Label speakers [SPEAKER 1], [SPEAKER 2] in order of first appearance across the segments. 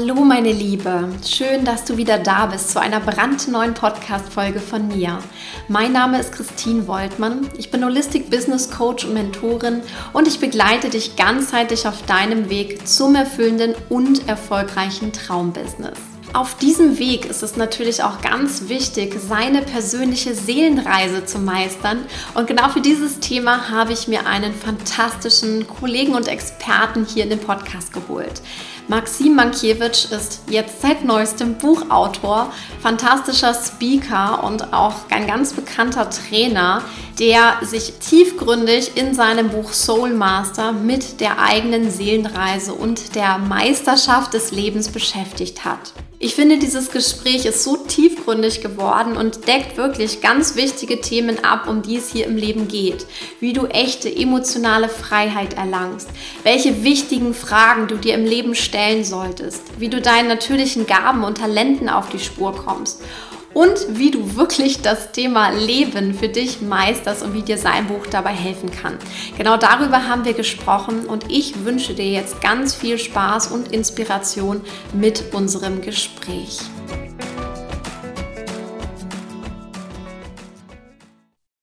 [SPEAKER 1] Hallo meine Liebe, schön, dass du wieder da bist zu einer brandneuen Podcast-Folge von mir. Mein Name ist Christine Woltmann, ich bin Holistic Business Coach und Mentorin und ich begleite dich ganzheitlich auf deinem Weg zum erfüllenden und erfolgreichen Traumbusiness. Auf diesem Weg ist es natürlich auch ganz wichtig, seine persönliche Seelenreise zu meistern. Und genau für dieses Thema habe ich mir einen fantastischen Kollegen und Experten hier in den Podcast geholt. Maxim Mankiewicz ist jetzt seit neuestem Buchautor, fantastischer Speaker und auch ein ganz bekannter Trainer, der sich tiefgründig in seinem Buch Soul Master mit der eigenen Seelenreise und der Meisterschaft des Lebens beschäftigt hat. Ich finde, dieses Gespräch ist so tiefgründig geworden und deckt wirklich ganz wichtige Themen ab, um die es hier im Leben geht. Wie du echte emotionale Freiheit erlangst, welche wichtigen Fragen du dir im Leben stellen solltest, wie du deinen natürlichen Gaben und Talenten auf die Spur kommst und wie du wirklich das Thema Leben für dich meisterst und wie dir sein Buch dabei helfen kann. Genau darüber haben wir gesprochen und ich wünsche dir jetzt ganz viel Spaß und Inspiration mit unserem Gespräch.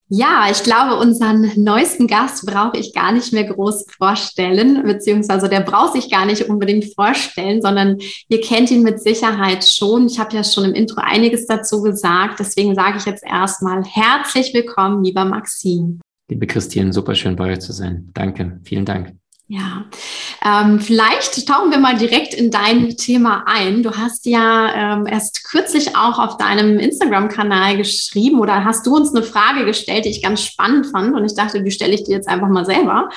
[SPEAKER 1] Ja, ich glaube, unseren neuesten Gast brauche ich gar nicht mehr groß vorstellen, beziehungsweise der braucht sich gar nicht unbedingt vorstellen, sondern ihr kennt ihn mit Sicherheit schon. Ich habe ja schon im Intro einiges dazu gesagt, deswegen sage ich jetzt erstmal herzlich willkommen, lieber Maxim.
[SPEAKER 2] Liebe Christine, super schön bei euch zu sein. Danke, vielen Dank.
[SPEAKER 1] Ja, ähm, vielleicht tauchen wir mal direkt in dein Thema ein. Du hast ja ähm, erst kürzlich auch auf deinem Instagram-Kanal geschrieben oder hast du uns eine Frage gestellt, die ich ganz spannend fand und ich dachte, die stelle ich dir jetzt einfach mal selber.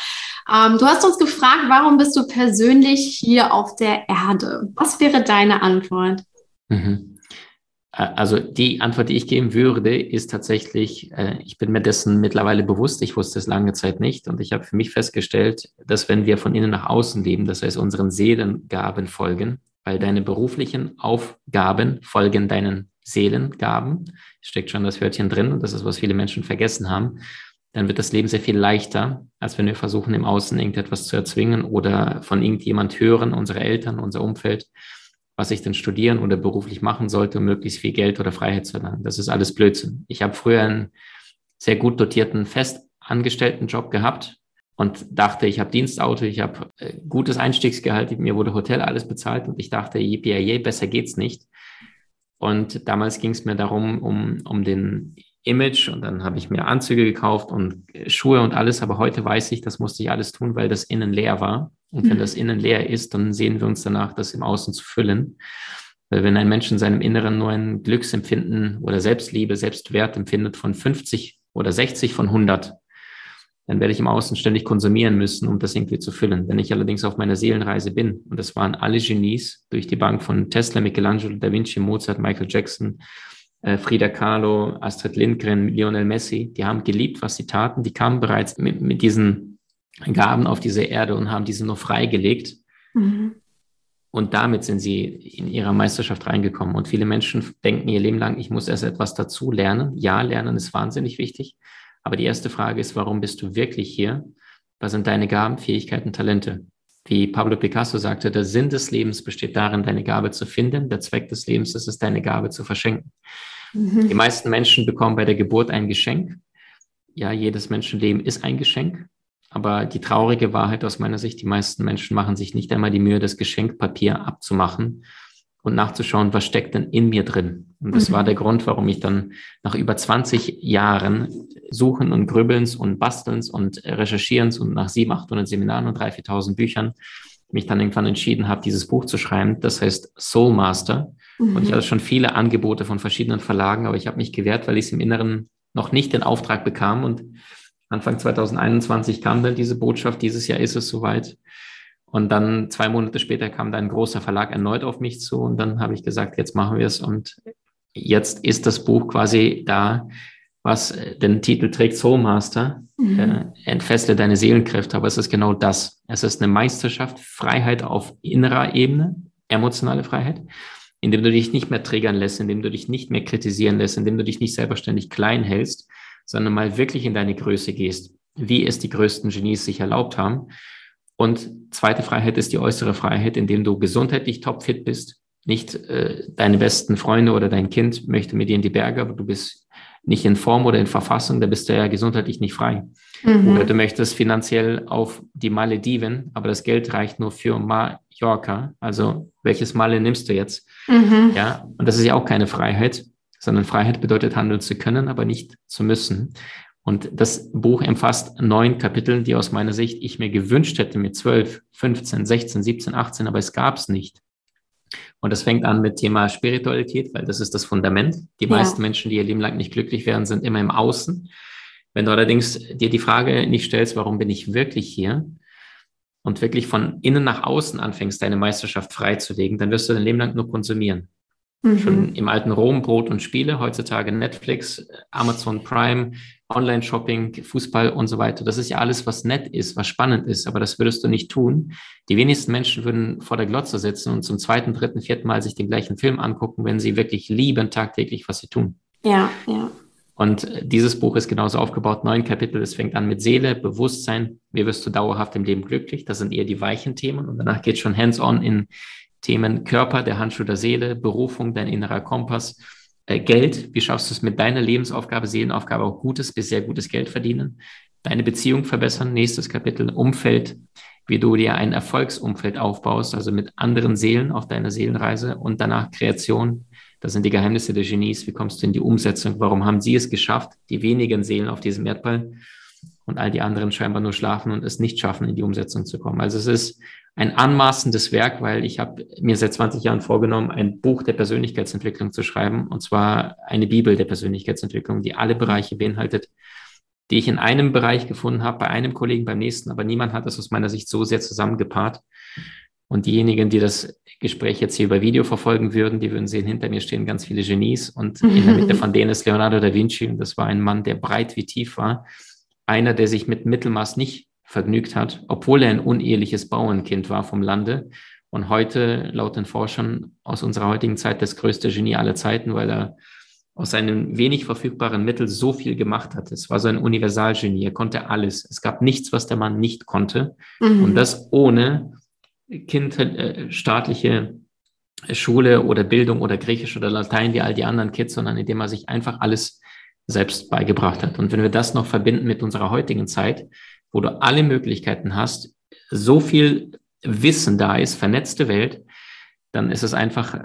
[SPEAKER 1] Ähm, du hast uns gefragt, warum bist du persönlich hier auf der Erde? Was wäre deine Antwort?
[SPEAKER 2] Mhm. Äh, also die Antwort, die ich geben würde, ist tatsächlich, äh, ich bin mir dessen mittlerweile bewusst, ich wusste es lange Zeit nicht. Und ich habe für mich festgestellt, dass wenn wir von innen nach außen leben, das heißt unseren Seelengaben folgen, weil deine beruflichen Aufgaben folgen deinen Seelengaben, steckt schon das Wörtchen drin. Und das ist, was viele Menschen vergessen haben, dann wird das Leben sehr viel leichter, als wenn wir versuchen, im Außen irgendetwas zu erzwingen oder von irgendjemand hören, unsere Eltern, unser Umfeld, was ich denn studieren oder beruflich machen sollte, um möglichst viel Geld oder Freiheit zu erlangen. Das ist alles Blödsinn. Ich habe früher einen sehr gut dotierten festangestellten Job gehabt und dachte, ich habe Dienstauto, ich habe äh, gutes Einstiegsgehalt, mir wurde Hotel alles bezahlt und ich dachte, je, besser geht's nicht. Und damals ging es mir darum, um, um den Image und dann habe ich mir Anzüge gekauft und Schuhe und alles, aber heute weiß ich, das musste ich alles tun, weil das innen leer war. Und wenn mhm. das innen leer ist, dann sehen wir uns danach, das im Außen zu füllen. Weil wenn ein Mensch in seinem Inneren nur ein Glücksempfinden oder Selbstliebe, Selbstwert empfindet von 50 oder 60 von 100, dann werde ich im Außen ständig konsumieren müssen, um das irgendwie zu füllen. Wenn ich allerdings auf meiner Seelenreise bin, und das waren alle Genies durch die Bank von Tesla, Michelangelo, Da Vinci, Mozart, Michael Jackson, äh, Frida Kahlo, Astrid Lindgren, Lionel Messi, die haben geliebt, was sie taten. Die kamen bereits mit, mit diesen Gaben auf diese Erde und haben diese nur freigelegt. Mhm. Und damit sind sie in ihrer Meisterschaft reingekommen. Und viele Menschen denken ihr Leben lang, ich muss erst etwas dazu lernen. Ja, lernen ist wahnsinnig wichtig. Aber die erste Frage ist, warum bist du wirklich hier? Was sind deine Gaben, Fähigkeiten, Talente? Wie Pablo Picasso sagte, der Sinn des Lebens besteht darin, deine Gabe zu finden. Der Zweck des Lebens ist es, deine Gabe zu verschenken. Mhm. Die meisten Menschen bekommen bei der Geburt ein Geschenk. Ja, jedes Menschenleben ist ein Geschenk. Aber die traurige Wahrheit aus meiner Sicht, die meisten Menschen machen sich nicht einmal die Mühe, das Geschenkpapier abzumachen und nachzuschauen, was steckt denn in mir drin. Und das mhm. war der Grund, warum ich dann nach über 20 Jahren Suchen und Grübelns und Bastelns und Recherchierens und nach 700, 800 Seminaren und 3.000, 4.000 Büchern mich dann irgendwann entschieden habe, dieses Buch zu schreiben. Das heißt Soul Master. Mhm. Und ich hatte schon viele Angebote von verschiedenen Verlagen, aber ich habe mich gewehrt, weil ich es im Inneren noch nicht den Auftrag bekam und Anfang 2021 kam dann diese Botschaft, dieses Jahr ist es soweit. Und dann zwei Monate später kam dann ein großer Verlag erneut auf mich zu und dann habe ich gesagt, jetzt machen wir es und jetzt ist das Buch quasi da, was den Titel trägt Soul Master, mhm. äh, entfessle deine Seelenkräfte, aber es ist genau das. Es ist eine Meisterschaft, Freiheit auf innerer Ebene, emotionale Freiheit, indem du dich nicht mehr triggern lässt, indem du dich nicht mehr kritisieren lässt, indem du dich nicht selber ständig klein hältst, sondern mal wirklich in deine Größe gehst, wie es die größten Genies sich erlaubt haben. Und zweite Freiheit ist die äußere Freiheit, indem du gesundheitlich topfit bist. Nicht äh, deine besten Freunde oder dein Kind möchte mit dir in die Berge, aber du bist nicht in Form oder in Verfassung, da bist du ja gesundheitlich nicht frei. Mhm. Oder du möchtest finanziell auf die Malediven, aber das Geld reicht nur für Mallorca. Also welches Male nimmst du jetzt? Mhm. Ja, und das ist ja auch keine Freiheit, sondern Freiheit bedeutet handeln zu können, aber nicht zu müssen. Und das Buch umfasst neun Kapitel, die aus meiner Sicht ich mir gewünscht hätte mit zwölf, 15, 16, 17, 18, aber es gab es nicht. Und das fängt an mit Thema Spiritualität, weil das ist das Fundament. Die ja. meisten Menschen, die ihr Leben lang nicht glücklich werden, sind immer im Außen. Wenn du allerdings dir die Frage nicht stellst, warum bin ich wirklich hier? Und wirklich von innen nach außen anfängst, deine Meisterschaft freizulegen, dann wirst du dein Leben lang nur konsumieren. Mhm. Schon im alten Rom Brot und Spiele, heutzutage Netflix, Amazon Prime, Online-Shopping, Fußball und so weiter. Das ist ja alles, was nett ist, was spannend ist, aber das würdest du nicht tun. Die wenigsten Menschen würden vor der Glotze sitzen und zum zweiten, dritten, vierten Mal sich den gleichen Film angucken, wenn sie wirklich lieben tagtäglich, was sie tun.
[SPEAKER 1] Ja, ja.
[SPEAKER 2] Und dieses Buch ist genauso aufgebaut, neun Kapitel. Es fängt an mit Seele, Bewusstsein. Wie wirst du dauerhaft im Leben glücklich? Das sind eher die weichen Themen. Und danach geht schon hands-on in Themen Körper, der Handschuh der Seele, Berufung, dein innerer Kompass äh, Geld, wie schaffst du es mit deiner Lebensaufgabe, Seelenaufgabe auch gutes bis sehr gutes Geld verdienen, deine Beziehung verbessern, nächstes Kapitel, Umfeld, wie du dir ein Erfolgsumfeld aufbaust, also mit anderen Seelen auf deiner Seelenreise und danach Kreation. Das sind die Geheimnisse der Genies. Wie kommst du in die Umsetzung? Warum haben sie es geschafft, die wenigen Seelen auf diesem Erdball und all die anderen scheinbar nur schlafen und es nicht schaffen, in die Umsetzung zu kommen? Also es ist ein anmaßendes Werk, weil ich habe mir seit 20 Jahren vorgenommen, ein Buch der Persönlichkeitsentwicklung zu schreiben, und zwar eine Bibel der Persönlichkeitsentwicklung, die alle Bereiche beinhaltet, die ich in einem Bereich gefunden habe, bei einem Kollegen, beim nächsten, aber niemand hat das aus meiner Sicht so sehr zusammengepaart. Und diejenigen, die das Gespräch jetzt hier über Video verfolgen würden, die würden sehen, hinter mir stehen ganz viele Genies und in der Mitte von denen ist Leonardo da Vinci und das war ein Mann, der breit wie tief war. Einer, der sich mit Mittelmaß nicht vergnügt hat, obwohl er ein uneheliches Bauernkind war vom Lande und heute laut den Forschern aus unserer heutigen Zeit das größte Genie aller Zeiten, weil er aus seinen wenig verfügbaren Mitteln so viel gemacht hat. Es war so ein Universalgenie. Er konnte alles. Es gab nichts, was der Mann nicht konnte. Mhm. Und das ohne kind, äh, staatliche Schule oder Bildung oder Griechisch oder Latein wie all die anderen Kids, sondern indem er sich einfach alles selbst beigebracht hat. Und wenn wir das noch verbinden mit unserer heutigen Zeit, wo du alle Möglichkeiten hast, so viel Wissen da ist, vernetzte Welt, dann ist es einfach,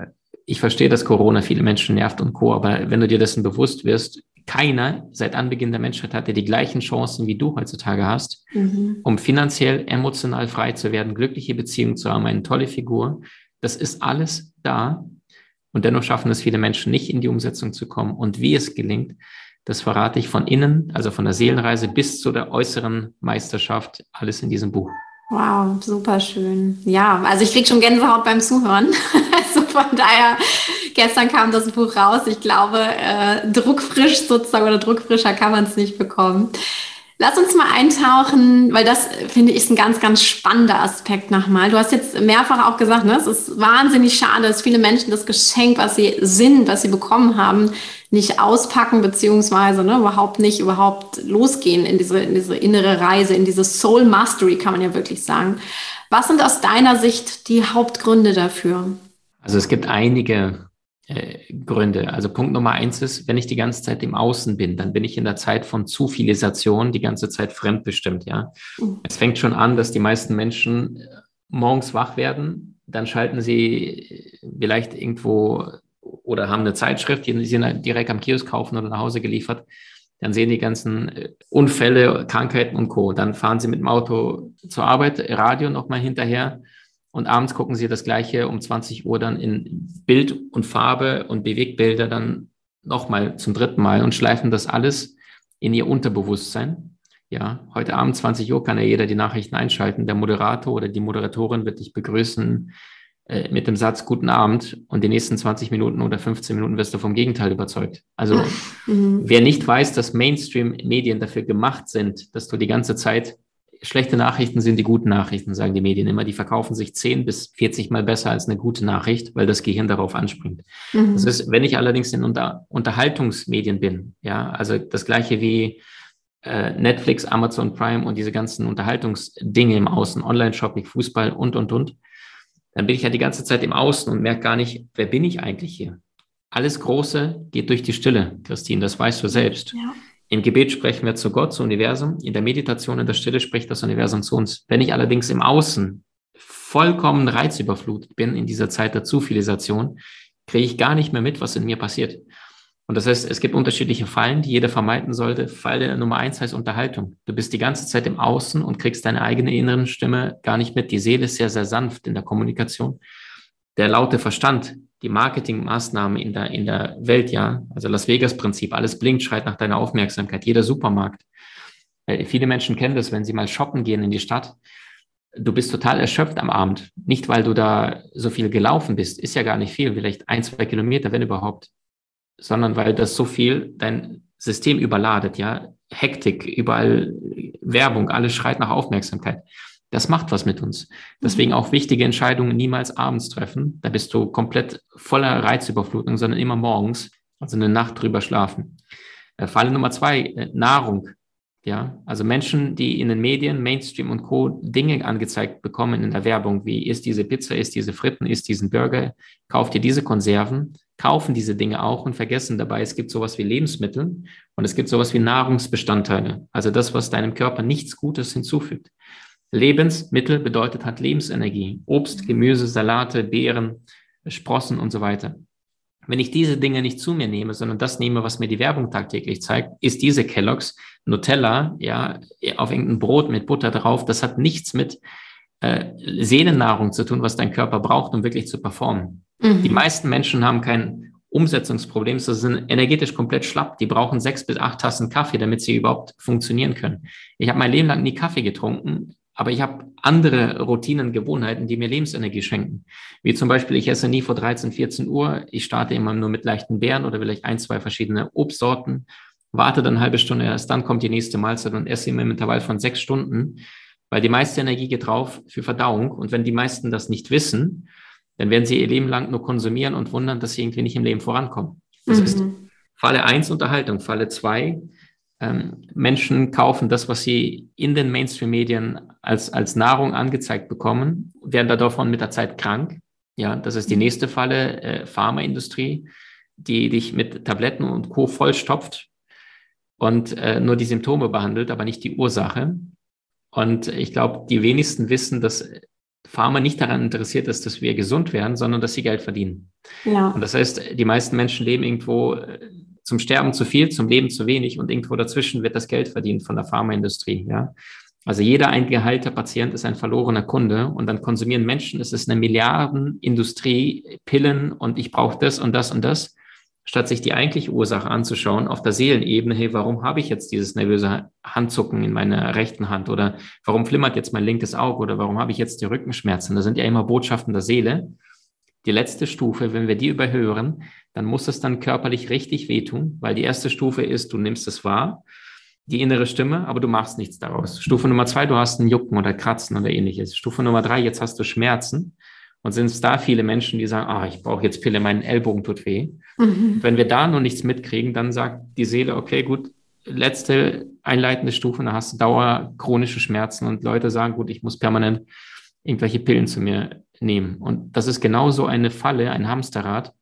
[SPEAKER 2] ich verstehe, dass Corona viele Menschen nervt und Co., aber wenn du dir dessen bewusst wirst, keiner seit Anbeginn der Menschheit hatte die gleichen Chancen, wie du heutzutage hast, mhm. um finanziell, emotional frei zu werden, glückliche Beziehungen zu haben, eine tolle Figur. Das ist alles da. Und dennoch schaffen es viele Menschen nicht, in die Umsetzung zu kommen. Und wie es gelingt, das verrate ich von innen, also von der Seelenreise bis zu der äußeren Meisterschaft, alles in diesem Buch.
[SPEAKER 1] Wow, super schön. Ja, also ich kriege schon Gänsehaut beim Zuhören. also von daher, gestern kam das Buch raus. Ich glaube, äh, druckfrisch sozusagen oder druckfrischer kann man es nicht bekommen. Lass uns mal eintauchen, weil das finde ich ist ein ganz, ganz spannender Aspekt nochmal. Du hast jetzt mehrfach auch gesagt, ne, es ist wahnsinnig schade, dass viele Menschen das Geschenk, was sie sind, was sie bekommen haben, nicht auspacken, beziehungsweise ne, überhaupt nicht überhaupt losgehen in diese, in diese innere Reise, in diese Soul Mastery, kann man ja wirklich sagen. Was sind aus deiner Sicht die Hauptgründe dafür?
[SPEAKER 2] Also es gibt einige äh, Gründe. Also Punkt Nummer eins ist, wenn ich die ganze Zeit im Außen bin, dann bin ich in der Zeit von Zufilisation die ganze Zeit fremdbestimmt, ja. Mhm. Es fängt schon an, dass die meisten Menschen äh, morgens wach werden, dann schalten sie äh, vielleicht irgendwo oder haben eine Zeitschrift, die sie direkt am Kiosk kaufen oder nach Hause geliefert. Dann sehen die ganzen Unfälle, Krankheiten und Co. Dann fahren sie mit dem Auto zur Arbeit, Radio nochmal hinterher und abends gucken sie das gleiche um 20 Uhr dann in Bild und Farbe und Bewegbilder dann nochmal zum dritten Mal und schleifen das alles in ihr Unterbewusstsein. Ja, heute Abend 20 Uhr kann ja jeder die Nachrichten einschalten. Der Moderator oder die Moderatorin wird dich begrüßen äh, mit dem Satz Guten Abend und die nächsten 20 Minuten oder 15 Minuten wirst du vom Gegenteil überzeugt. Also mhm. wer nicht weiß, dass Mainstream-Medien dafür gemacht sind, dass du die ganze Zeit schlechte Nachrichten sind die guten Nachrichten, sagen die Medien immer. Die verkaufen sich 10 bis 40 mal besser als eine gute Nachricht, weil das Gehirn darauf anspringt. Mhm. Das ist, wenn ich allerdings in Unter Unterhaltungsmedien bin, ja, also das gleiche wie äh, Netflix, Amazon Prime und diese ganzen Unterhaltungsdinge im Außen, Online-Shopping, Fußball und, und, und, dann bin ich ja die ganze Zeit im Außen und merke gar nicht, wer bin ich eigentlich hier? Alles Große geht durch die Stille, Christine, das weißt du selbst. Ja. Im Gebet sprechen wir zu Gott, zu Universum. In der Meditation, in der Stille spricht das Universum zu uns. Wenn ich allerdings im Außen vollkommen reizüberflutet bin in dieser Zeit der Zufilisation, kriege ich gar nicht mehr mit, was in mir passiert. Und das heißt, es gibt unterschiedliche Fallen, die jeder vermeiden sollte. Falle Nummer eins heißt Unterhaltung. Du bist die ganze Zeit im Außen und kriegst deine eigene inneren Stimme gar nicht mit. Die Seele ist sehr, sehr sanft in der Kommunikation. Der laute Verstand, die Marketingmaßnahmen in der, in der Welt, ja, also Las Vegas-Prinzip, alles blinkt, schreit nach deiner Aufmerksamkeit, jeder Supermarkt. Äh, viele Menschen kennen das, wenn sie mal shoppen gehen in die Stadt. Du bist total erschöpft am Abend. Nicht, weil du da so viel gelaufen bist, ist ja gar nicht viel, vielleicht ein, zwei Kilometer, wenn überhaupt sondern weil das so viel dein System überladet, ja. Hektik, überall Werbung, alles schreit nach Aufmerksamkeit. Das macht was mit uns. Deswegen mhm. auch wichtige Entscheidungen niemals abends treffen. Da bist du komplett voller Reizüberflutung, sondern immer morgens, also eine Nacht drüber schlafen. Äh, Falle Nummer zwei, äh, Nahrung. Ja, also Menschen, die in den Medien, Mainstream und Co. Dinge angezeigt bekommen in der Werbung, wie ist diese Pizza, ist diese Fritten, ist diesen Burger, kauft ihr diese Konserven, kaufen diese Dinge auch und vergessen dabei, es gibt sowas wie Lebensmittel und es gibt sowas wie Nahrungsbestandteile, also das, was deinem Körper nichts Gutes hinzufügt. Lebensmittel bedeutet hat Lebensenergie, Obst, Gemüse, Salate, Beeren, Sprossen und so weiter. Wenn ich diese Dinge nicht zu mir nehme, sondern das nehme, was mir die Werbung tagtäglich zeigt, ist diese Kelloggs Nutella, ja, auf irgendein Brot mit Butter drauf. Das hat nichts mit äh, Sehnennahrung zu tun, was dein Körper braucht, um wirklich zu performen. Mhm. Die meisten Menschen haben kein Umsetzungsproblem, sie sind energetisch komplett schlapp. Die brauchen sechs bis acht Tassen Kaffee, damit sie überhaupt funktionieren können. Ich habe mein Leben lang nie Kaffee getrunken, aber ich habe andere Routinen, Gewohnheiten, die mir Lebensenergie schenken. Wie zum Beispiel, ich esse nie vor 13, 14 Uhr. Ich starte immer nur mit leichten Beeren oder vielleicht ein, zwei verschiedene Obstsorten, warte dann eine halbe Stunde, erst dann kommt die nächste Mahlzeit und esse immer im Intervall von sechs Stunden, weil die meiste Energie geht drauf für Verdauung. Und wenn die meisten das nicht wissen, dann werden sie ihr Leben lang nur konsumieren und wundern, dass sie irgendwie nicht im Leben vorankommen. Das mhm. ist Falle eins Unterhaltung. Falle zwei ähm, Menschen kaufen das, was sie in den Mainstream-Medien als, als Nahrung angezeigt bekommen, werden davon mit der Zeit krank. Ja, das ist die mhm. nächste Falle, äh, Pharmaindustrie, die dich mit Tabletten und Co. vollstopft und äh, nur die Symptome behandelt, aber nicht die Ursache. Und ich glaube, die wenigsten wissen, dass Pharma nicht daran interessiert ist, dass wir gesund werden, sondern dass sie Geld verdienen. Ja. Und das heißt, die meisten Menschen leben irgendwo äh, zum Sterben zu viel, zum Leben zu wenig und irgendwo dazwischen wird das Geld verdient von der Pharmaindustrie. Ja. Also jeder eingeheilter Patient ist ein verlorener Kunde und dann konsumieren Menschen, es ist eine Milliardenindustrie, Pillen und ich brauche das und das und das statt sich die eigentliche Ursache anzuschauen auf der Seelenebene, hey, warum habe ich jetzt dieses nervöse Handzucken in meiner rechten Hand oder warum flimmert jetzt mein linkes Auge oder warum habe ich jetzt die Rückenschmerzen? Das sind ja immer Botschaften der Seele. Die letzte Stufe, wenn wir die überhören, dann muss es dann körperlich richtig wehtun, weil die erste Stufe ist, du nimmst es wahr, die innere Stimme, aber du machst nichts daraus. Stufe Nummer zwei, du hast ein Jucken oder Kratzen oder ähnliches. Stufe Nummer drei, jetzt hast du Schmerzen. Und sind es da viele Menschen, die sagen, ah, ich brauche jetzt Pille, mein Ellbogen tut weh. Mhm. Wenn wir da noch nichts mitkriegen, dann sagt die Seele, okay, gut, letzte einleitende Stufe, dann hast du Dauer chronische Schmerzen und Leute sagen, gut, ich muss permanent irgendwelche Pillen zu mir nehmen. Und das ist genauso eine Falle, ein Hamsterrad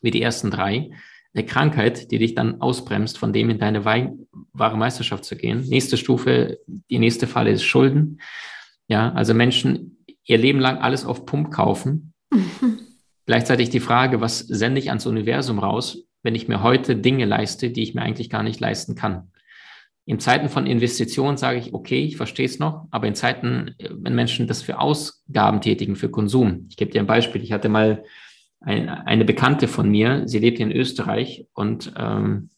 [SPEAKER 2] wie die ersten drei. Eine Krankheit, die dich dann ausbremst, von dem in deine wahre Meisterschaft zu gehen. Nächste Stufe, die nächste Falle ist Schulden. Ja, also Menschen ihr Leben lang alles auf Pump kaufen. Mhm. Gleichzeitig die Frage, was sende ich ans Universum raus, wenn ich mir heute Dinge leiste, die ich mir eigentlich gar nicht leisten kann. In Zeiten von Investitionen sage ich, okay, ich verstehe es noch, aber in Zeiten, wenn Menschen das für Ausgaben tätigen, für Konsum. Ich gebe dir ein Beispiel. Ich hatte mal ein, eine Bekannte von mir, sie lebt in Österreich und ähm,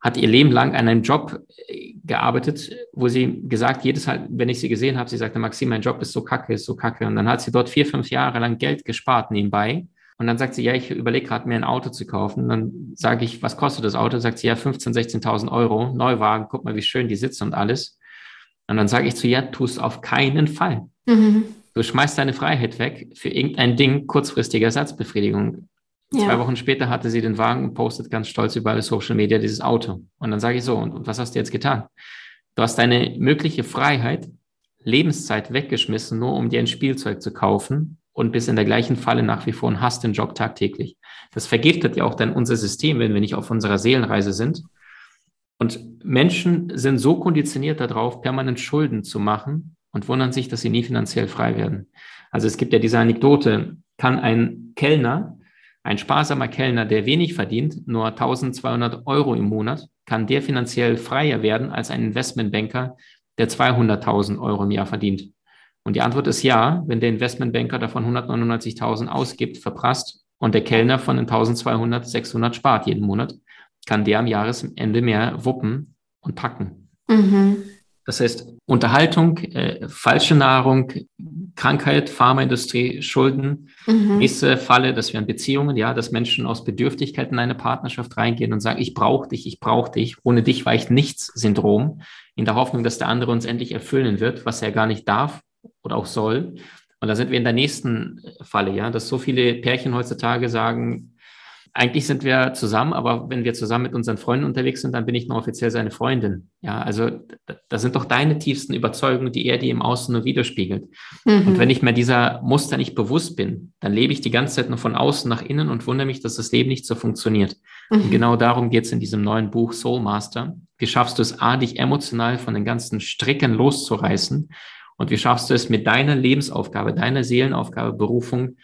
[SPEAKER 2] hat ihr Leben lang an einem Job äh, gearbeitet, wo sie gesagt, jedes Mal, wenn ich sie gesehen habe, sie sagte, Maxim, mein Job ist so kacke, ist so kacke. Und dann hat sie dort vier, fünf Jahre lang Geld gespart nebenbei. Und dann sagt sie, ja, ich überlege gerade, mir ein Auto zu kaufen. Und dann sage ich, was kostet das Auto? Sagt sie, ja, 15.000, 16.000 Euro, Neuwagen, guck mal, wie schön die sitzen und alles. Und dann sage ich zu ihr, tu es auf keinen Fall. Mhm. Du schmeißt deine Freiheit weg für irgendein Ding, kurzfristige Ersatzbefriedigung. Ja. Zwei Wochen später hatte sie den Wagen und postet ganz stolz über alle Social Media dieses Auto. Und dann sage ich so, und, und was hast du jetzt getan? Du hast deine mögliche Freiheit, Lebenszeit weggeschmissen, nur um dir ein Spielzeug zu kaufen und bist in der gleichen Falle nach wie vor und hast den Job tagtäglich. Das vergiftet ja auch dann unser System, wenn wir nicht auf unserer Seelenreise sind. Und Menschen sind so konditioniert darauf, permanent Schulden zu machen und wundern sich, dass sie nie finanziell frei werden. Also es gibt ja diese Anekdote, kann ein Kellner ein sparsamer Kellner, der wenig verdient, nur 1200 Euro im Monat, kann der finanziell freier werden als ein Investmentbanker, der 200.000 Euro im Jahr verdient. Und die Antwort ist ja, wenn der Investmentbanker davon 199.000 ausgibt, verprasst und der Kellner von den 1200, 600 spart jeden Monat, kann der am Jahresende mehr wuppen und packen. Mhm. Das heißt, Unterhaltung, äh, falsche Nahrung, Krankheit, Pharmaindustrie, Schulden. Mhm. Nächste Falle, das wären Beziehungen, ja, dass Menschen aus Bedürftigkeit in eine Partnerschaft reingehen und sagen, ich brauche dich, ich brauche dich, ohne dich weicht nichts Syndrom, in der Hoffnung, dass der andere uns endlich erfüllen wird, was er gar nicht darf oder auch soll. Und da sind wir in der nächsten Falle, ja, dass so viele Pärchen heutzutage sagen, eigentlich sind wir zusammen, aber wenn wir zusammen mit unseren Freunden unterwegs sind, dann bin ich nur offiziell seine Freundin. Ja, also das sind doch deine tiefsten Überzeugungen, die er dir im Außen nur widerspiegelt. Mhm. Und wenn ich mir dieser Muster nicht bewusst bin, dann lebe ich die ganze Zeit nur von außen nach innen und wundere mich, dass das Leben nicht so funktioniert. Mhm. Und genau darum geht es in diesem neuen Buch Soul Master. Wie schaffst du es, A, dich emotional von den ganzen Stricken loszureißen? Und wie schaffst du es mit deiner Lebensaufgabe, deiner Seelenaufgabe, Berufung,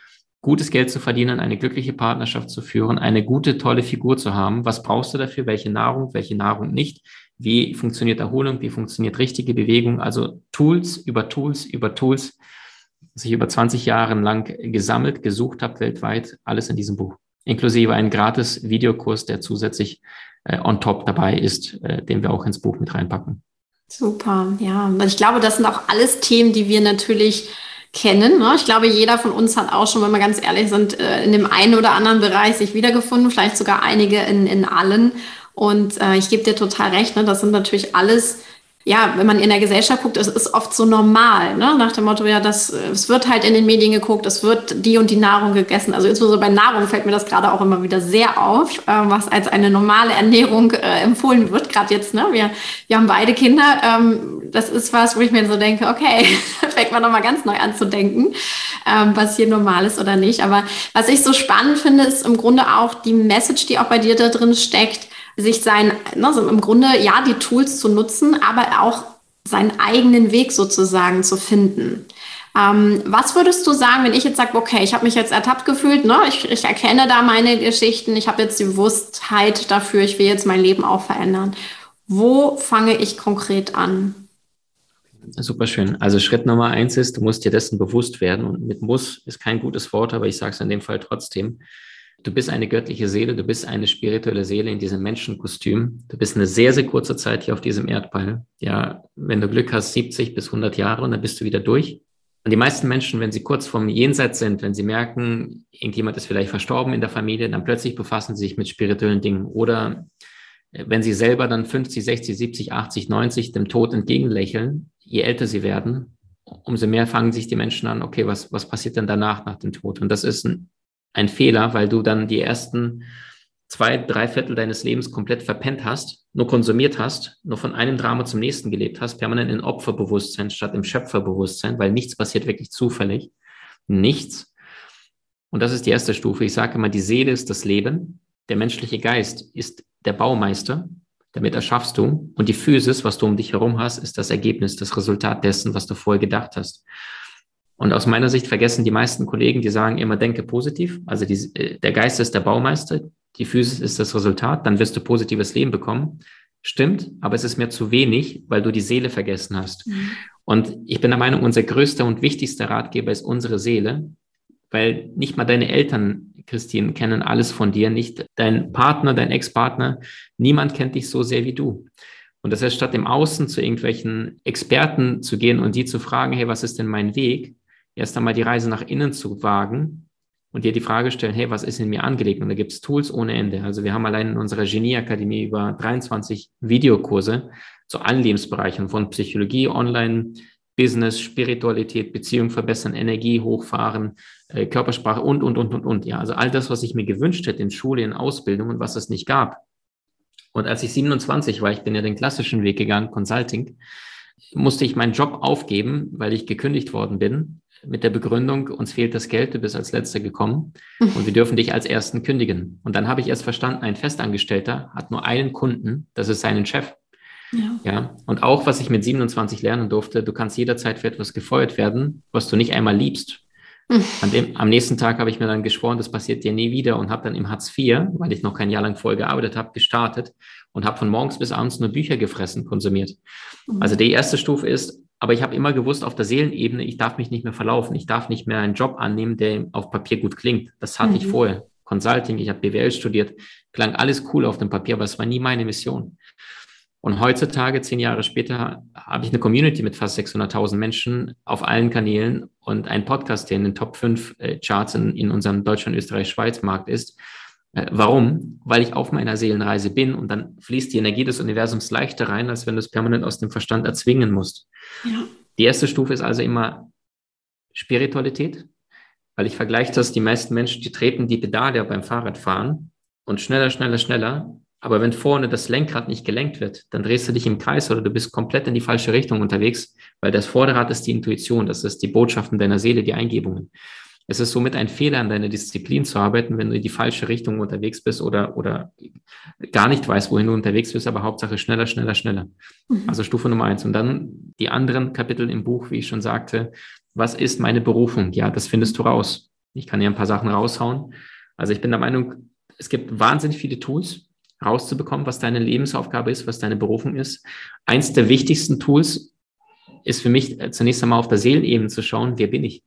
[SPEAKER 2] gutes Geld zu verdienen, eine glückliche Partnerschaft zu führen, eine gute, tolle Figur zu haben. Was brauchst du dafür? Welche Nahrung, welche Nahrung nicht? Wie funktioniert Erholung? Wie funktioniert richtige Bewegung? Also Tools über Tools über Tools, was ich über 20 Jahre lang gesammelt, gesucht habe weltweit, alles in diesem Buch. Inklusive einen gratis Videokurs, der zusätzlich äh, on top dabei ist, äh, den wir auch ins Buch mit reinpacken.
[SPEAKER 1] Super, ja. Ich glaube, das sind auch alles Themen, die wir natürlich kennen. Ne? Ich glaube, jeder von uns hat auch schon, wenn wir ganz ehrlich sind, äh, in dem einen oder anderen Bereich sich wiedergefunden, vielleicht sogar einige in, in allen. Und äh, ich gebe dir total recht, ne? das sind natürlich alles ja, wenn man in der Gesellschaft guckt, es ist oft so normal, ne? nach dem Motto, ja, das, es wird halt in den Medien geguckt, es wird die und die Nahrung gegessen. Also insbesondere bei Nahrung fällt mir das gerade auch immer wieder sehr auf, äh, was als eine normale Ernährung äh, empfohlen wird. Gerade jetzt, ne? wir, wir haben beide Kinder. Ähm, das ist was, wo ich mir so denke, okay, fängt man nochmal ganz neu an zu denken, ähm, was hier normal ist oder nicht. Aber was ich so spannend finde, ist im Grunde auch die Message, die auch bei dir da drin steckt, sich sein, also im Grunde ja die Tools zu nutzen, aber auch seinen eigenen Weg sozusagen zu finden. Ähm, was würdest du sagen, wenn ich jetzt sage, okay, ich habe mich jetzt ertappt gefühlt, ne? ich, ich erkenne da meine Geschichten, ich habe jetzt die Bewusstheit dafür, ich will jetzt mein Leben auch verändern. Wo fange ich konkret an?
[SPEAKER 2] Super schön. Also Schritt Nummer eins ist, du musst dir dessen bewusst werden. Und mit muss ist kein gutes Wort, aber ich sage es in dem Fall trotzdem. Du bist eine göttliche Seele, du bist eine spirituelle Seele in diesem Menschenkostüm. Du bist eine sehr, sehr kurze Zeit hier auf diesem Erdball. Ja, wenn du Glück hast, 70 bis 100 Jahre und dann bist du wieder durch. Und die meisten Menschen, wenn sie kurz vom Jenseits sind, wenn sie merken, irgendjemand ist vielleicht verstorben in der Familie, dann plötzlich befassen sie sich mit spirituellen Dingen. Oder äh, wenn sie selber dann 50, 60, 70, 80, 90 dem Tod entgegenlächeln, je älter sie werden, umso mehr fangen sich die Menschen an, okay, was, was passiert denn danach, nach dem Tod? Und das ist ein ein Fehler, weil du dann die ersten zwei, drei Viertel deines Lebens komplett verpennt hast, nur konsumiert hast, nur von einem Drama zum nächsten gelebt hast, permanent in Opferbewusstsein statt im Schöpferbewusstsein, weil nichts passiert wirklich zufällig. Nichts. Und das ist die erste Stufe. Ich sage immer, die Seele ist das Leben, der menschliche Geist ist der Baumeister, damit erschaffst du. Und die Physis, was du um dich herum hast, ist das Ergebnis, das Resultat dessen, was du vorher gedacht hast. Und aus meiner Sicht vergessen die meisten Kollegen, die sagen immer, denke positiv. Also die, äh, der Geist ist der Baumeister, die Physis ist das Resultat, dann wirst du positives Leben bekommen. Stimmt, aber es ist mir zu wenig, weil du die Seele vergessen hast. Mhm. Und ich bin der Meinung, unser größter und wichtigster Ratgeber ist unsere Seele, weil nicht mal deine Eltern, Christine, kennen alles von dir, nicht dein Partner, dein Ex-Partner, niemand kennt dich so sehr wie du. Und das heißt, statt im Außen zu irgendwelchen Experten zu gehen und die zu fragen, hey, was ist denn mein Weg, erst einmal die Reise nach innen zu wagen und dir die Frage stellen, hey, was ist in mir angelegt? Und da gibt es Tools ohne Ende. Also wir haben allein in unserer Genieakademie über 23 Videokurse zu allen Lebensbereichen, von Psychologie, Online, Business, Spiritualität, Beziehung verbessern, Energie hochfahren, äh, Körpersprache und, und, und, und, und. Ja, also all das, was ich mir gewünscht hätte in Schule, in Ausbildung und was es nicht gab. Und als ich 27 war, ich bin ja den klassischen Weg gegangen, Consulting, musste ich meinen Job aufgeben, weil ich gekündigt worden bin, mit der Begründung, uns fehlt das Geld, du bist als Letzter gekommen und wir dürfen dich als Ersten kündigen. Und dann habe ich erst verstanden, ein Festangestellter hat nur einen Kunden, das ist seinen Chef. Ja. ja. Und auch, was ich mit 27 lernen durfte, du kannst jederzeit für etwas gefeuert werden, was du nicht einmal liebst. Dem, am nächsten Tag habe ich mir dann geschworen, das passiert dir nie wieder und habe dann im Hartz IV, weil ich noch kein Jahr lang voll gearbeitet habe, gestartet und habe von morgens bis abends nur Bücher gefressen, konsumiert. Mhm. Also die erste Stufe ist, aber ich habe immer gewusst, auf der Seelenebene, ich darf mich nicht mehr verlaufen. Ich darf nicht mehr einen Job annehmen, der auf Papier gut klingt. Das hatte mhm. ich vorher. Consulting, ich habe BWL studiert, klang alles cool auf dem Papier, aber es war nie meine Mission. Und heutzutage, zehn Jahre später, habe ich eine Community mit fast 600.000 Menschen auf allen Kanälen und einen Podcast, der in den Top 5 äh, Charts in, in unserem Deutschland, Österreich, Schweiz Markt ist. Äh, warum? Weil ich auf meiner Seelenreise bin und dann fließt die Energie des Universums leichter rein, als wenn du es permanent aus dem Verstand erzwingen musst. Ja. Die erste Stufe ist also immer Spiritualität, weil ich vergleiche das, die meisten Menschen, die treten die Pedale beim Fahrradfahren und schneller, schneller, schneller aber wenn vorne das Lenkrad nicht gelenkt wird, dann drehst du dich im Kreis oder du bist komplett in die falsche Richtung unterwegs, weil das Vorderrad ist die Intuition, das ist die Botschaften deiner Seele, die Eingebungen. Es ist somit ein Fehler, an deiner Disziplin zu arbeiten, wenn du in die falsche Richtung unterwegs bist oder, oder gar nicht weißt, wohin du unterwegs bist, aber Hauptsache schneller, schneller, schneller. Mhm. Also Stufe Nummer eins. Und dann die anderen Kapitel im Buch, wie ich schon sagte, was ist meine Berufung? Ja, das findest du raus. Ich kann dir ein paar Sachen raushauen. Also ich bin der Meinung, es gibt wahnsinnig viele Tools, rauszubekommen, was deine Lebensaufgabe ist, was deine Berufung ist. Eins der wichtigsten Tools ist für mich äh, zunächst einmal auf der Seelenebene zu schauen, wer bin ich?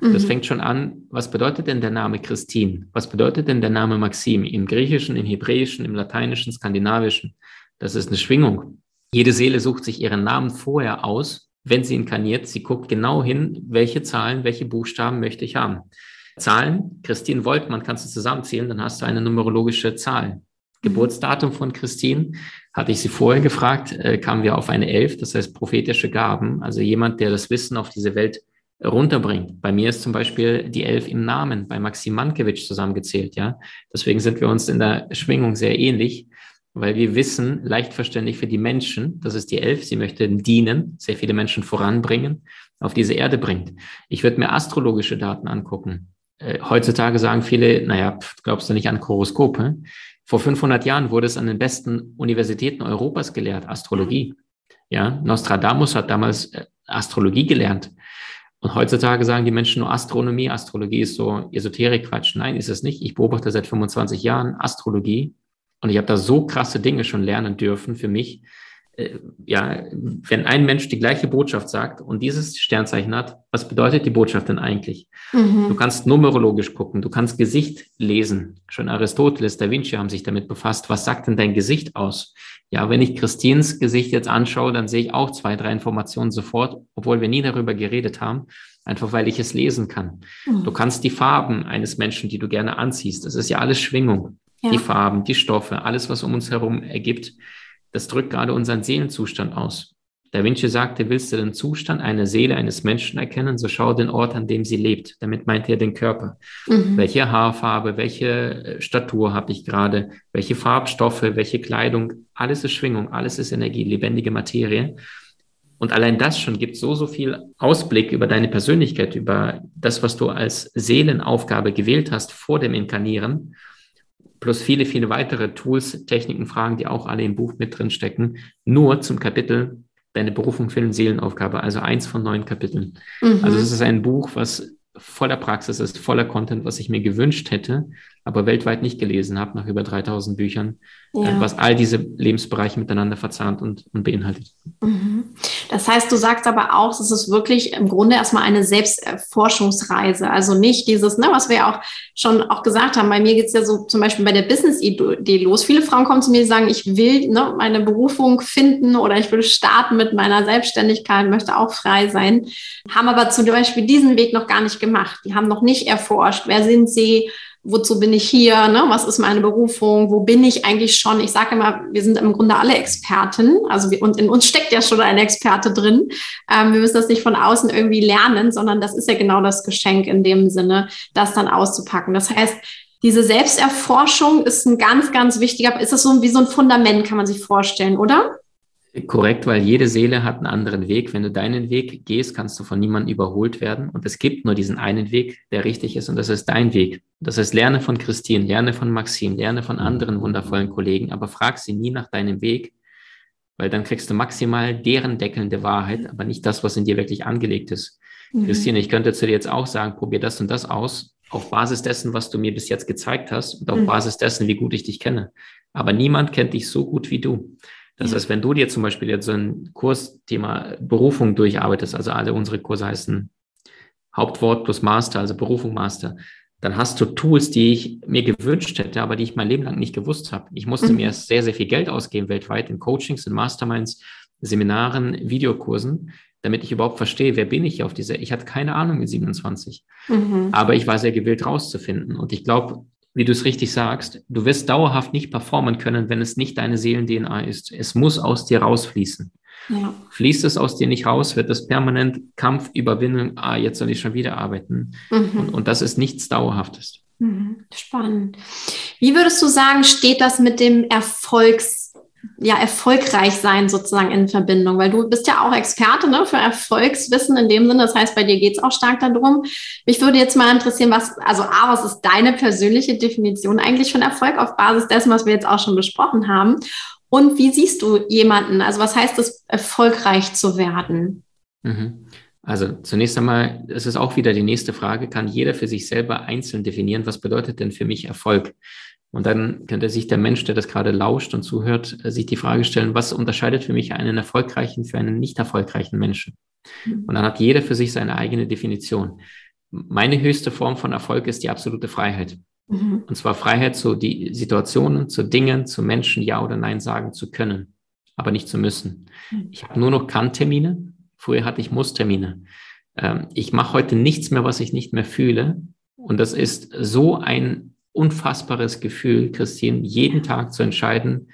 [SPEAKER 2] Mhm. Das fängt schon an, was bedeutet denn der Name Christine? Was bedeutet denn der Name Maxim? Im Griechischen, im Hebräischen, im Lateinischen, Skandinavischen. Das ist eine Schwingung. Jede Seele sucht sich ihren Namen vorher aus, wenn sie inkarniert. Sie guckt genau hin, welche Zahlen, welche Buchstaben möchte ich haben. Zahlen, Christine Woltmann kannst du zusammenzählen, dann hast du eine numerologische Zahl. Geburtsdatum von Christine, hatte ich sie vorher gefragt, äh, kamen wir auf eine Elf, das heißt prophetische Gaben, also jemand, der das Wissen auf diese Welt runterbringt. Bei mir ist zum Beispiel die Elf im Namen bei Maxim Mankiewicz zusammengezählt, ja. Deswegen sind wir uns in der Schwingung sehr ähnlich, weil wir wissen, leicht verständlich für die Menschen, das ist die Elf, sie möchte dienen, sehr viele Menschen voranbringen, auf diese Erde bringt. Ich würde mir astrologische Daten angucken. Äh, heutzutage sagen viele, naja, glaubst du nicht an Horoskope? Vor 500 Jahren wurde es an den besten Universitäten Europas gelehrt, Astrologie. Ja, Nostradamus hat damals äh, Astrologie gelernt. Und heutzutage sagen die Menschen nur Astronomie. Astrologie ist so Esoterik-Quatsch. Nein, ist es nicht. Ich beobachte seit 25 Jahren Astrologie und ich habe da so krasse Dinge schon lernen dürfen für mich, ja, wenn ein Mensch die gleiche Botschaft sagt und dieses Sternzeichen hat, was bedeutet die Botschaft denn eigentlich? Mhm. Du kannst numerologisch gucken, du kannst Gesicht lesen. Schon Aristoteles, Da Vinci haben sich damit befasst. Was sagt denn dein Gesicht aus? Ja, wenn ich Christins Gesicht jetzt anschaue, dann sehe ich auch zwei, drei Informationen sofort, obwohl wir nie darüber geredet haben, einfach weil ich es lesen kann. Mhm. Du kannst die Farben eines Menschen, die du gerne anziehst, das ist ja alles Schwingung. Ja. Die Farben, die Stoffe, alles, was um uns herum ergibt, das drückt gerade unseren Seelenzustand aus. Da Vinci sagte, willst du den Zustand einer Seele eines Menschen erkennen, so schau den Ort, an dem sie lebt. Damit meint er den Körper. Mhm. Welche Haarfarbe, welche äh, Statur habe ich gerade, welche Farbstoffe, welche Kleidung, alles ist Schwingung, alles ist Energie, lebendige Materie. Und allein das schon gibt so, so viel Ausblick über deine Persönlichkeit, über das, was du als Seelenaufgabe gewählt hast vor dem Inkarnieren plus viele, viele weitere Tools, Techniken, Fragen, die auch alle im Buch mit drin stecken, nur zum Kapitel Deine Berufung für eine Seelenaufgabe, also eins von neun Kapiteln. Mhm. Also es ist ein Buch, was voller Praxis ist, voller Content, was ich mir gewünscht hätte, aber weltweit nicht gelesen habe, nach über 3000 Büchern, äh, ja. was all diese Lebensbereiche miteinander verzahnt und, und beinhaltet.
[SPEAKER 1] Mhm. Das heißt, du sagst aber auch, es ist wirklich im Grunde erstmal eine Selbstforschungsreise. Also nicht dieses, ne, was wir ja auch schon auch gesagt haben. Bei mir geht es ja so zum Beispiel bei der Business-Idee los. Viele Frauen kommen zu mir und sagen, ich will ne, meine Berufung finden oder ich will starten mit meiner Selbstständigkeit, möchte auch frei sein, haben aber zum Beispiel diesen Weg noch gar nicht gemacht. Die haben noch nicht erforscht, wer sind sie, wozu bin ich hier, ne? was ist meine Berufung, wo bin ich eigentlich schon. Ich sage immer, wir sind im Grunde alle Experten, also wir, und in uns steckt ja schon ein Experte drin. Ähm, wir müssen das nicht von außen irgendwie lernen, sondern das ist ja genau das Geschenk in dem Sinne, das dann auszupacken. Das heißt, diese Selbsterforschung ist ein ganz, ganz wichtiger, ist das so wie so ein Fundament, kann man sich vorstellen, oder?
[SPEAKER 2] Korrekt, weil jede Seele hat einen anderen Weg. Wenn du deinen Weg gehst, kannst du von niemandem überholt werden. Und es gibt nur diesen einen Weg, der richtig ist, und das ist dein Weg. Das heißt, lerne von Christine, lerne von Maxim, lerne von anderen wundervollen Kollegen, aber frag sie nie nach deinem Weg, weil dann kriegst du maximal deren deckelnde Wahrheit, aber nicht das, was in dir wirklich angelegt ist. Mhm. Christine, ich könnte zu dir jetzt auch sagen, probier das und das aus, auf Basis dessen, was du mir bis jetzt gezeigt hast und auf mhm. Basis dessen, wie gut ich dich kenne. Aber niemand kennt dich so gut wie du. Das heißt, wenn du dir zum Beispiel jetzt so ein Kursthema Berufung durcharbeitest, also alle unsere Kurse heißen Hauptwort plus Master, also Berufung Master, dann hast du Tools, die ich mir gewünscht hätte, aber die ich mein Leben lang nicht gewusst habe. Ich musste mhm. mir sehr, sehr viel Geld ausgeben weltweit in Coachings, in Masterminds, Seminaren, Videokursen, damit ich überhaupt verstehe, wer bin ich auf dieser. Ich hatte keine Ahnung mit 27, mhm. aber ich war sehr gewillt rauszufinden. Und ich glaube, wie du es richtig sagst, du wirst dauerhaft nicht performen können, wenn es nicht deine Seelen-DNA ist. Es muss aus dir rausfließen. Ja. Fließt es aus dir nicht raus, wird es permanent Kampf, Überwindung, ah, jetzt soll ich schon wieder arbeiten. Mhm. Und, und, das ist nichts Dauerhaftes.
[SPEAKER 1] Mhm. Spannend. Wie würdest du sagen, steht das mit dem Erfolgs- ja, erfolgreich sein sozusagen in Verbindung, weil du bist ja auch Experte ne, für Erfolgswissen in dem Sinne. Das heißt, bei dir geht es auch stark darum. Mich würde jetzt mal interessieren, was, also A, was ist deine persönliche Definition eigentlich von Erfolg auf Basis dessen, was wir jetzt auch schon besprochen haben? Und wie siehst du jemanden? Also was heißt es, erfolgreich zu werden?
[SPEAKER 2] Mhm. Also zunächst einmal, es ist auch wieder die nächste Frage, kann jeder für sich selber einzeln definieren, was bedeutet denn für mich Erfolg? Und dann könnte sich der Mensch, der das gerade lauscht und zuhört, äh, sich die Frage stellen, was unterscheidet für mich einen erfolgreichen für einen nicht erfolgreichen Menschen? Mhm. Und dann hat jeder für sich seine eigene Definition. Meine höchste Form von Erfolg ist die absolute Freiheit. Mhm. Und zwar Freiheit, zu die Situationen, zu Dingen, zu Menschen Ja oder Nein sagen zu können, aber nicht zu müssen. Mhm. Ich habe nur noch Kann-Termine. Früher hatte ich Muss-Termine. Ähm, ich mache heute nichts mehr, was ich nicht mehr fühle. Und das ist so ein unfassbares Gefühl, Christine, jeden Tag zu entscheiden,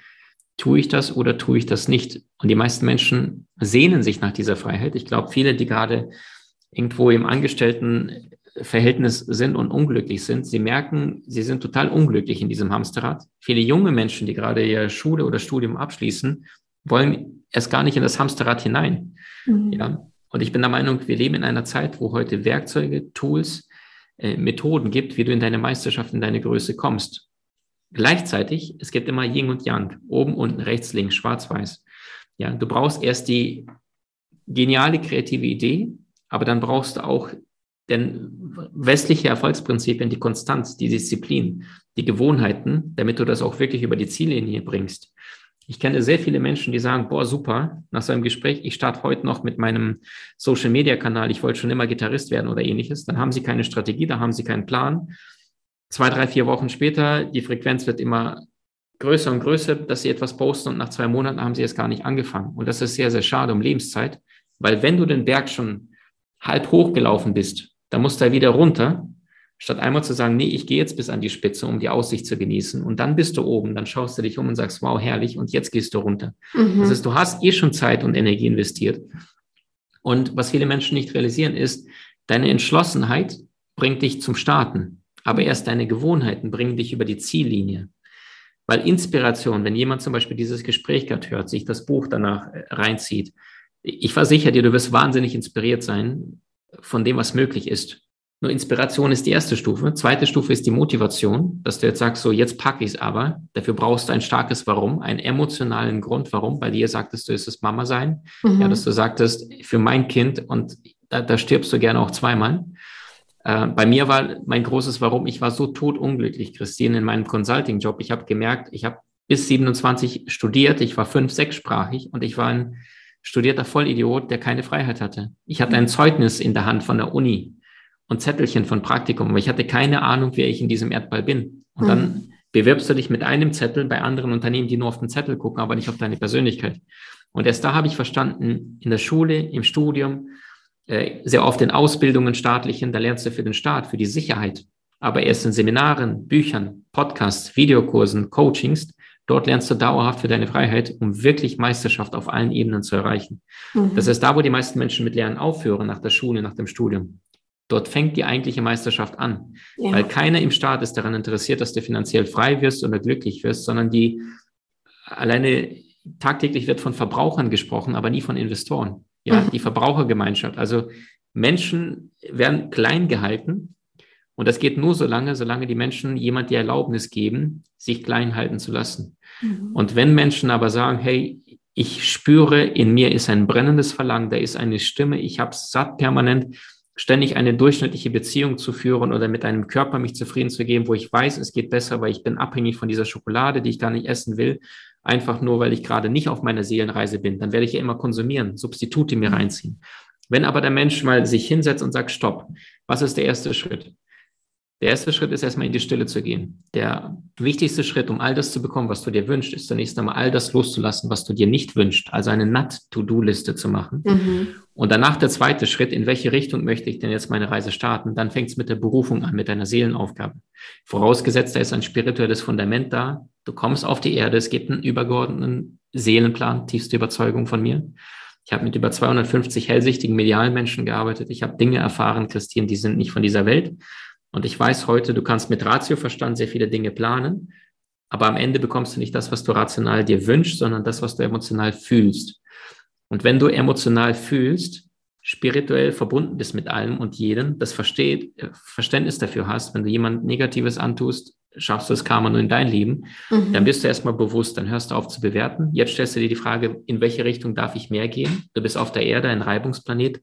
[SPEAKER 2] tue ich das oder tue ich das nicht? Und die meisten Menschen sehnen sich nach dieser Freiheit. Ich glaube, viele, die gerade irgendwo im Angestelltenverhältnis sind und unglücklich sind, sie merken, sie sind total unglücklich in diesem Hamsterrad. Viele junge Menschen, die gerade ihr Schule oder Studium abschließen, wollen erst gar nicht in das Hamsterrad hinein. Mhm. Ja. Und ich bin der Meinung, wir leben in einer Zeit, wo heute Werkzeuge, Tools, äh, Methoden gibt, wie du in deine Meisterschaft, in deine Größe kommst. Gleichzeitig, es gibt immer Yin und Yang, oben, unten, rechts, links, schwarz, weiß. Ja, du brauchst erst die geniale kreative Idee, aber dann brauchst du auch denn westliche Erfolgsprinzipien, die Konstanz, die Disziplin, die Gewohnheiten, damit du das auch wirklich über die Ziellinie bringst. Ich kenne sehr viele Menschen, die sagen, boah, super, nach so einem Gespräch, ich starte heute noch mit meinem Social-Media-Kanal, ich wollte schon immer Gitarrist werden oder ähnliches. Dann haben sie keine Strategie, da haben sie keinen Plan. Zwei, drei, vier Wochen später, die Frequenz wird immer größer und größer, dass sie etwas posten und nach zwei Monaten haben sie es gar nicht angefangen. Und das ist sehr, sehr schade um Lebenszeit, weil wenn du den Berg schon halb hochgelaufen bist, dann musst du wieder runter Statt einmal zu sagen, nee, ich gehe jetzt bis an die Spitze, um die Aussicht zu genießen. Und dann bist du oben, dann schaust du dich um und sagst, wow, herrlich, und jetzt gehst du runter. Mhm. Das heißt, du hast eh schon Zeit und Energie investiert. Und was viele Menschen nicht realisieren, ist, deine Entschlossenheit bringt dich zum Starten. Aber erst deine Gewohnheiten bringen dich über die Ziellinie. Weil Inspiration, wenn jemand zum Beispiel dieses Gespräch gerade hört, sich das Buch danach äh, reinzieht, ich versichere dir, du wirst wahnsinnig inspiriert sein von dem, was möglich ist. Nur Inspiration ist die erste Stufe. Zweite Stufe ist die Motivation, dass du jetzt sagst, so jetzt packe ich es aber. Dafür brauchst du ein starkes Warum, einen emotionalen Grund, warum. Bei dir sagtest du, ist es Mama sein. Mhm. Ja, dass du sagtest, für mein Kind und da, da stirbst du gerne auch zweimal. Äh, bei mir war mein großes Warum, ich war so totunglücklich, Christine, in meinem Consulting-Job. Ich habe gemerkt, ich habe bis 27 studiert, ich war fünf, sechssprachig und ich war ein studierter Vollidiot, der keine Freiheit hatte. Ich hatte ein Zeugnis in der Hand von der Uni und Zettelchen von Praktikum, aber ich hatte keine Ahnung, wer ich in diesem Erdball bin. Und mhm. dann bewirbst du dich mit einem Zettel bei anderen Unternehmen, die nur auf den Zettel gucken, aber nicht auf deine Persönlichkeit. Und erst da habe ich verstanden, in der Schule, im Studium, äh, sehr oft in Ausbildungen staatlichen, da lernst du für den Staat, für die Sicherheit. aber erst in Seminaren, Büchern, Podcasts, Videokursen, Coachings. Dort lernst du dauerhaft für deine Freiheit, um wirklich Meisterschaft auf allen Ebenen zu erreichen. Mhm. Das ist da, wo die meisten Menschen mit Lernen aufhören, nach der Schule, nach dem Studium. Dort fängt die eigentliche Meisterschaft an, ja. weil keiner im Staat ist daran interessiert, dass du finanziell frei wirst oder glücklich wirst, sondern die alleine tagtäglich wird von Verbrauchern gesprochen, aber nie von Investoren. Ja, mhm. die Verbrauchergemeinschaft. Also Menschen werden klein gehalten und das geht nur so lange, solange die Menschen jemand die Erlaubnis geben, sich klein halten zu lassen. Mhm. Und wenn Menschen aber sagen, hey, ich spüre, in mir ist ein brennendes Verlangen, da ist eine Stimme, ich habe satt permanent, ständig eine durchschnittliche Beziehung zu führen oder mit einem Körper mich zufrieden zu geben, wo ich weiß, es geht besser, weil ich bin abhängig von dieser Schokolade, die ich gar nicht essen will, einfach nur, weil ich gerade nicht auf meiner Seelenreise bin, dann werde ich ja immer konsumieren, Substitute mir mhm. reinziehen. Wenn aber der Mensch mal sich hinsetzt und sagt, stopp, was ist der erste Schritt? Der erste Schritt ist erstmal in die Stille zu gehen. Der wichtigste Schritt, um all das zu bekommen, was du dir wünschst, ist zunächst einmal all das loszulassen, was du dir nicht wünschst, also eine NAT-To-Do-Liste zu machen. Mhm. Und danach der zweite Schritt, in welche Richtung möchte ich denn jetzt meine Reise starten? Dann fängt es mit der Berufung an, mit deiner Seelenaufgabe. Vorausgesetzt, da ist ein spirituelles Fundament da. Du kommst auf die Erde, es gibt einen übergeordneten Seelenplan, tiefste Überzeugung von mir. Ich habe mit über 250 hellsichtigen medialen Menschen gearbeitet. Ich habe Dinge erfahren, Christine, die sind nicht von dieser Welt. Und ich weiß heute, du kannst mit Ratioverstand sehr viele Dinge planen, aber am Ende bekommst du nicht das, was du rational dir wünschst, sondern das, was du emotional fühlst. Und wenn du emotional fühlst, spirituell verbunden bist mit allem und jedem, das versteht, äh, Verständnis dafür hast, wenn du jemand Negatives antust, schaffst du das Karma nur in dein Leben, mhm. dann bist du erstmal bewusst, dann hörst du auf zu bewerten. Jetzt stellst du dir die Frage, in welche Richtung darf ich mehr gehen? Du bist auf der Erde, ein Reibungsplanet,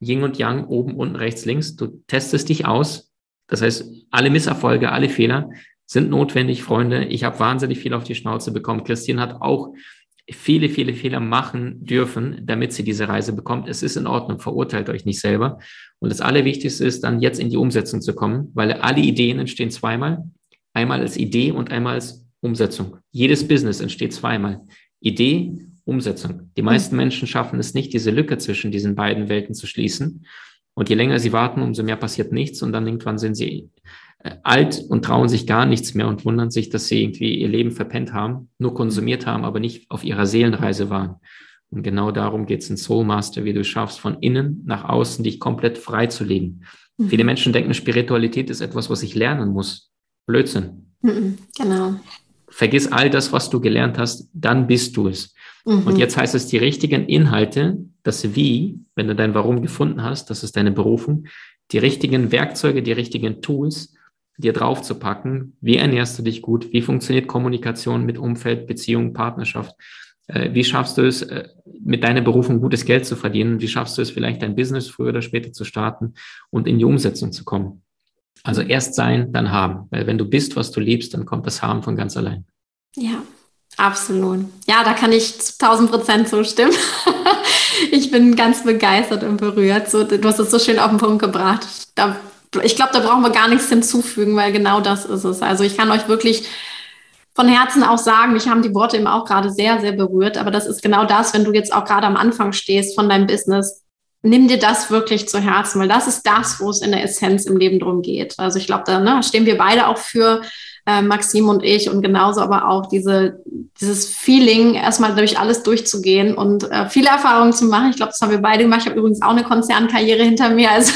[SPEAKER 2] Yin und Yang, oben, unten, rechts, links. Du testest dich aus, das heißt, alle Misserfolge, alle Fehler sind notwendig, Freunde. Ich habe wahnsinnig viel auf die Schnauze bekommen. Christine hat auch viele, viele Fehler machen dürfen, damit sie diese Reise bekommt. Es ist in Ordnung, verurteilt euch nicht selber. Und das Allerwichtigste ist dann jetzt in die Umsetzung zu kommen, weil alle Ideen entstehen zweimal. Einmal als Idee und einmal als Umsetzung. Jedes Business entsteht zweimal. Idee, Umsetzung. Die meisten Menschen schaffen es nicht, diese Lücke zwischen diesen beiden Welten zu schließen. Und je länger sie warten, umso mehr passiert nichts. Und dann irgendwann sind sie äh, alt und trauen sich gar nichts mehr und wundern sich, dass sie irgendwie ihr Leben verpennt haben, nur konsumiert haben, aber nicht auf ihrer Seelenreise waren. Und genau darum geht es in Soul Master, wie du schaffst, von innen nach außen dich komplett frei zu legen. Mhm. Viele Menschen denken, Spiritualität ist etwas, was ich lernen muss. Blödsinn. Mhm, genau. Vergiss all das, was du gelernt hast, dann bist du es. Mhm. Und jetzt heißt es, die richtigen Inhalte, das Wie, wenn du dein Warum gefunden hast, das ist deine Berufung, die richtigen Werkzeuge, die richtigen Tools dir draufzupacken. Wie ernährst du dich gut? Wie funktioniert Kommunikation mit Umfeld, Beziehung, Partnerschaft? Äh, wie schaffst du es, äh, mit deiner Berufung gutes Geld zu verdienen? Wie schaffst du es vielleicht, dein Business früher oder später zu starten und in die Umsetzung zu kommen? Also erst sein, dann haben. Weil wenn du bist, was du liebst, dann kommt das Haben von ganz allein.
[SPEAKER 1] Ja, Absolut. Ja, da kann ich zu 1000 Prozent zustimmen. ich bin ganz begeistert und berührt. So, du hast es so schön auf den Punkt gebracht. Da, ich glaube, da brauchen wir gar nichts hinzufügen, weil genau das ist es. Also ich kann euch wirklich von Herzen auch sagen, mich haben die Worte eben auch gerade sehr, sehr berührt. Aber das ist genau das, wenn du jetzt auch gerade am Anfang stehst von deinem Business. Nimm dir das wirklich zu Herzen, weil das ist das, wo es in der Essenz im Leben drum geht. Also ich glaube, da ne, stehen wir beide auch für äh, Maxim und ich und genauso aber auch diese, dieses Feeling, erstmal durch alles durchzugehen und äh, viele Erfahrungen zu machen. Ich glaube, das haben wir beide gemacht. Ich habe übrigens auch eine Konzernkarriere hinter mir. Also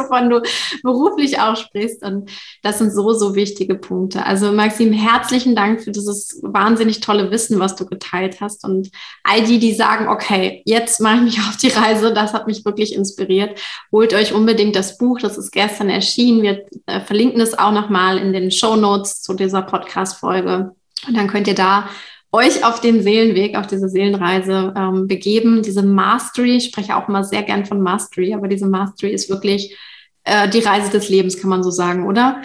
[SPEAKER 1] wovon du beruflich auch sprichst. Und das sind so, so wichtige Punkte. Also Maxim, herzlichen Dank für dieses wahnsinnig tolle Wissen, was du geteilt hast. Und all die, die sagen, okay, jetzt mache ich mich auf die Reise, das hat mich wirklich inspiriert. Holt euch unbedingt das Buch, das ist gestern erschienen. Wir äh, verlinken es auch nochmal in den Show Notes zu dieser Podcast-Folge. Und dann könnt ihr da euch auf den Seelenweg, auf diese Seelenreise ähm, begeben. Diese Mastery, ich spreche auch mal sehr gern von Mastery, aber diese Mastery ist wirklich äh, die Reise des Lebens, kann man so sagen, oder?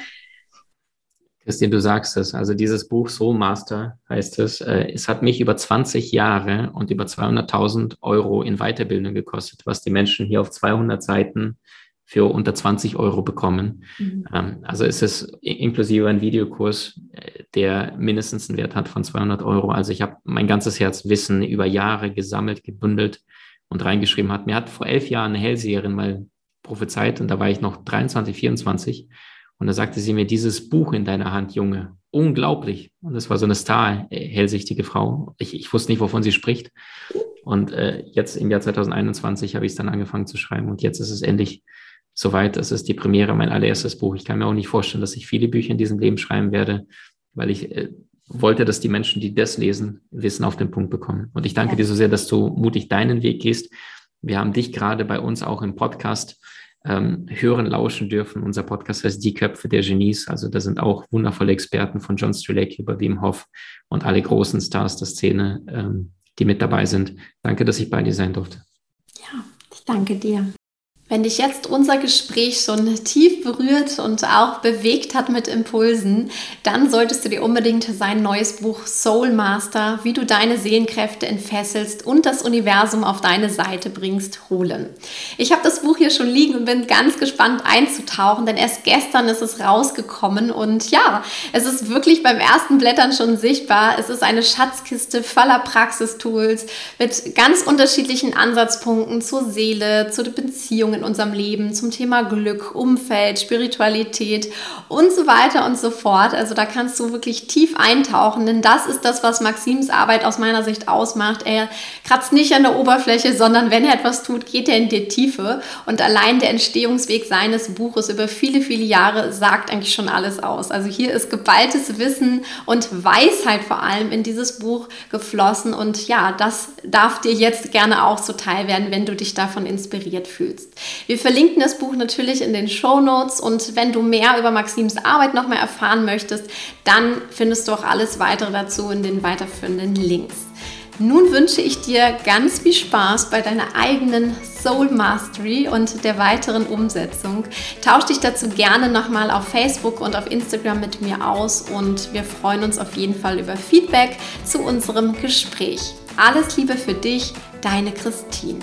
[SPEAKER 2] Christian, du sagst es. Also dieses Buch Soul Master heißt es. Äh, es hat mich über 20 Jahre und über 200.000 Euro in Weiterbildung gekostet, was die Menschen hier auf 200 Seiten für unter 20 Euro bekommen. Mhm. Ähm, also ist es inklusive ein Videokurs, äh, der mindestens einen Wert hat von 200 Euro. Also ich habe mein ganzes Herz Wissen über Jahre gesammelt, gebündelt und reingeschrieben hat. Mir hat vor elf Jahren eine Hellseherin mal prophezeit und da war ich noch 23, 24 Und da sagte sie mir, dieses Buch in deiner Hand, Junge, unglaublich. Und das war so eine star, äh, hellsichtige Frau. Ich, ich wusste nicht, wovon sie spricht. Und äh, jetzt im Jahr 2021 habe ich es dann angefangen zu schreiben. Und jetzt ist es endlich soweit. Das ist die Premiere, mein allererstes Buch. Ich kann mir auch nicht vorstellen, dass ich viele Bücher in diesem Leben schreiben werde, weil ich äh, wollte, dass die Menschen, die das lesen, Wissen auf den Punkt bekommen. Und ich danke ja. dir so sehr, dass du mutig deinen Weg gehst. Wir haben dich gerade bei uns auch im Podcast ähm, hören, lauschen dürfen. Unser Podcast heißt Die Köpfe der Genies. Also da sind auch wundervolle Experten von John Strelacki über Wim Hof und alle großen Stars der Szene, ähm, die mit dabei sind. Danke, dass ich bei dir sein durfte.
[SPEAKER 1] Ja, ich danke dir. Wenn dich jetzt unser Gespräch schon tief berührt und auch bewegt hat mit Impulsen, dann solltest du dir unbedingt sein neues Buch Soul Master, wie du deine Seelenkräfte entfesselst und das Universum auf deine Seite bringst, holen. Ich habe das Buch hier schon liegen und bin ganz gespannt einzutauchen, denn erst gestern ist es rausgekommen und ja, es ist wirklich beim ersten Blättern schon sichtbar. Es ist eine Schatzkiste voller Praxistools mit ganz unterschiedlichen Ansatzpunkten zur Seele, zu den Beziehungen in unserem Leben zum Thema Glück, Umfeld, Spiritualität und so weiter und so fort. Also da kannst du wirklich tief eintauchen, denn das ist das, was Maxims Arbeit aus meiner Sicht ausmacht. Er kratzt nicht an der Oberfläche, sondern wenn er etwas tut, geht er in die Tiefe. Und allein der Entstehungsweg seines Buches über viele, viele Jahre sagt eigentlich schon alles aus. Also hier ist geballtes Wissen und Weisheit vor allem in dieses Buch geflossen. Und ja, das darf dir jetzt gerne auch zuteil werden, wenn du dich davon inspiriert fühlst. Wir verlinken das Buch natürlich in den Show Notes und wenn du mehr über Maxims Arbeit noch mehr erfahren möchtest, dann findest du auch alles weitere dazu in den weiterführenden Links. Nun wünsche ich dir ganz viel Spaß bei deiner eigenen Soul Mastery und der weiteren Umsetzung. Tausch dich dazu gerne nochmal auf Facebook und auf Instagram mit mir aus und wir freuen uns auf jeden Fall über Feedback zu unserem Gespräch. Alles Liebe für dich, deine Christine.